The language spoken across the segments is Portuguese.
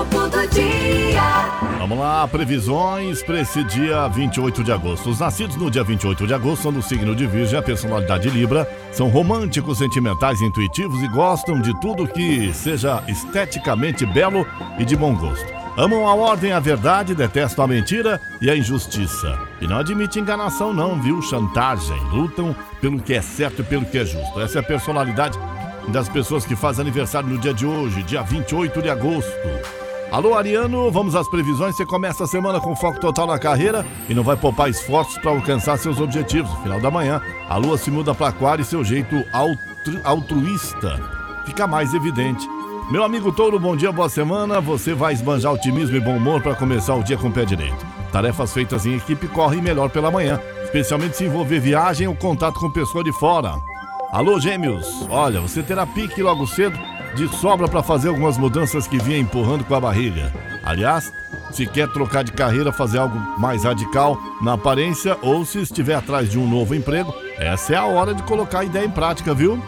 Horóscopo do dia. Vamos lá, previsões para esse dia 28 de agosto. Os nascidos no dia 28 de agosto são do signo de Virgem, a personalidade Libra, são românticos, sentimentais, intuitivos e gostam de tudo que seja esteticamente belo e de bom gosto. Amam a ordem, a verdade, detestam a mentira e a injustiça. E não admitem enganação, não, viu? Chantagem. Lutam pelo que é certo e pelo que é justo. Essa é a personalidade das pessoas que fazem aniversário no dia de hoje, dia 28 de agosto. Alô, Ariano, vamos às previsões. Você começa a semana com foco total na carreira e não vai poupar esforços para alcançar seus objetivos. No final da manhã, a lua se muda para Aquário e seu jeito altru altruísta fica mais evidente. Meu amigo Touro, bom dia, boa semana. Você vai esbanjar otimismo e bom humor para começar o dia com o pé direito. Tarefas feitas em equipe correm melhor pela manhã, especialmente se envolver viagem ou contato com pessoa de fora. Alô, gêmeos, olha, você terá pique logo cedo de sobra para fazer algumas mudanças que vinha empurrando com a barriga. Aliás, se quer trocar de carreira, fazer algo mais radical na aparência ou se estiver atrás de um novo emprego, essa é a hora de colocar a ideia em prática, viu?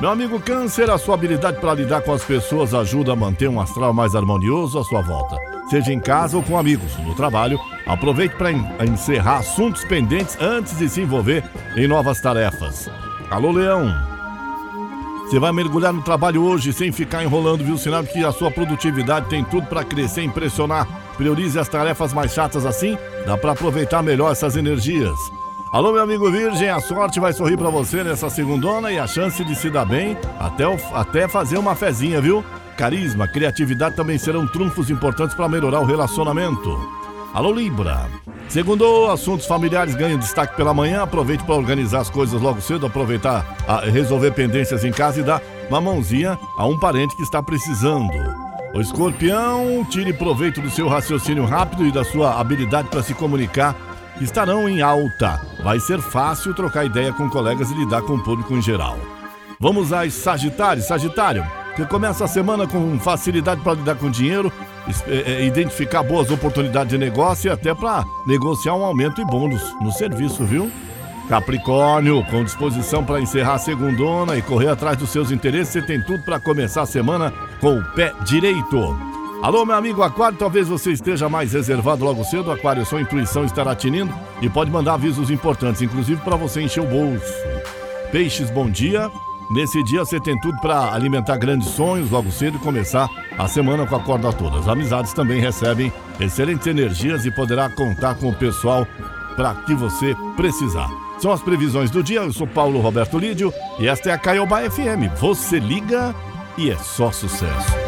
Meu amigo Câncer, a sua habilidade para lidar com as pessoas ajuda a manter um astral mais harmonioso à sua volta. Seja em casa ou com amigos, no trabalho, aproveite para encerrar assuntos pendentes antes de se envolver em novas tarefas. Alô, Leão! Você vai mergulhar no trabalho hoje sem ficar enrolando, viu? Sinal que a sua produtividade tem tudo para crescer e impressionar. Priorize as tarefas mais chatas assim, dá para aproveitar melhor essas energias. Alô, meu amigo Virgem, a sorte vai sorrir para você nessa segundona e a chance de se dar bem até, o, até fazer uma fezinha, viu? Carisma, criatividade também serão trunfos importantes para melhorar o relacionamento. Alô, Libra. Segundo, assuntos familiares ganham destaque pela manhã. Aproveite para organizar as coisas logo cedo, aproveitar a resolver pendências em casa e dar uma mãozinha a um parente que está precisando. O escorpião, tire proveito do seu raciocínio rápido e da sua habilidade para se comunicar. Estarão em alta. Vai ser fácil trocar ideia com colegas e lidar com o público em geral. Vamos às Sagitários. Sagitário, que começa a semana com facilidade para lidar com dinheiro, é, é, identificar boas oportunidades de negócio e até para negociar um aumento e bônus no serviço, viu? Capricórnio, com disposição para encerrar a segundona e correr atrás dos seus interesses, você tem tudo para começar a semana com o pé direito. Alô, meu amigo Aquário, talvez você esteja mais reservado logo cedo. Aquário, sua intuição estará tinindo e pode mandar avisos importantes, inclusive para você encher o bolso. Peixes, bom dia. Nesse dia você tem tudo para alimentar grandes sonhos logo cedo e começar a semana com a corda toda. As amizades também recebem excelentes energias e poderá contar com o pessoal para que você precisar. São as previsões do dia. Eu sou Paulo Roberto Lídio e esta é a Caiobá FM. Você liga e é só sucesso.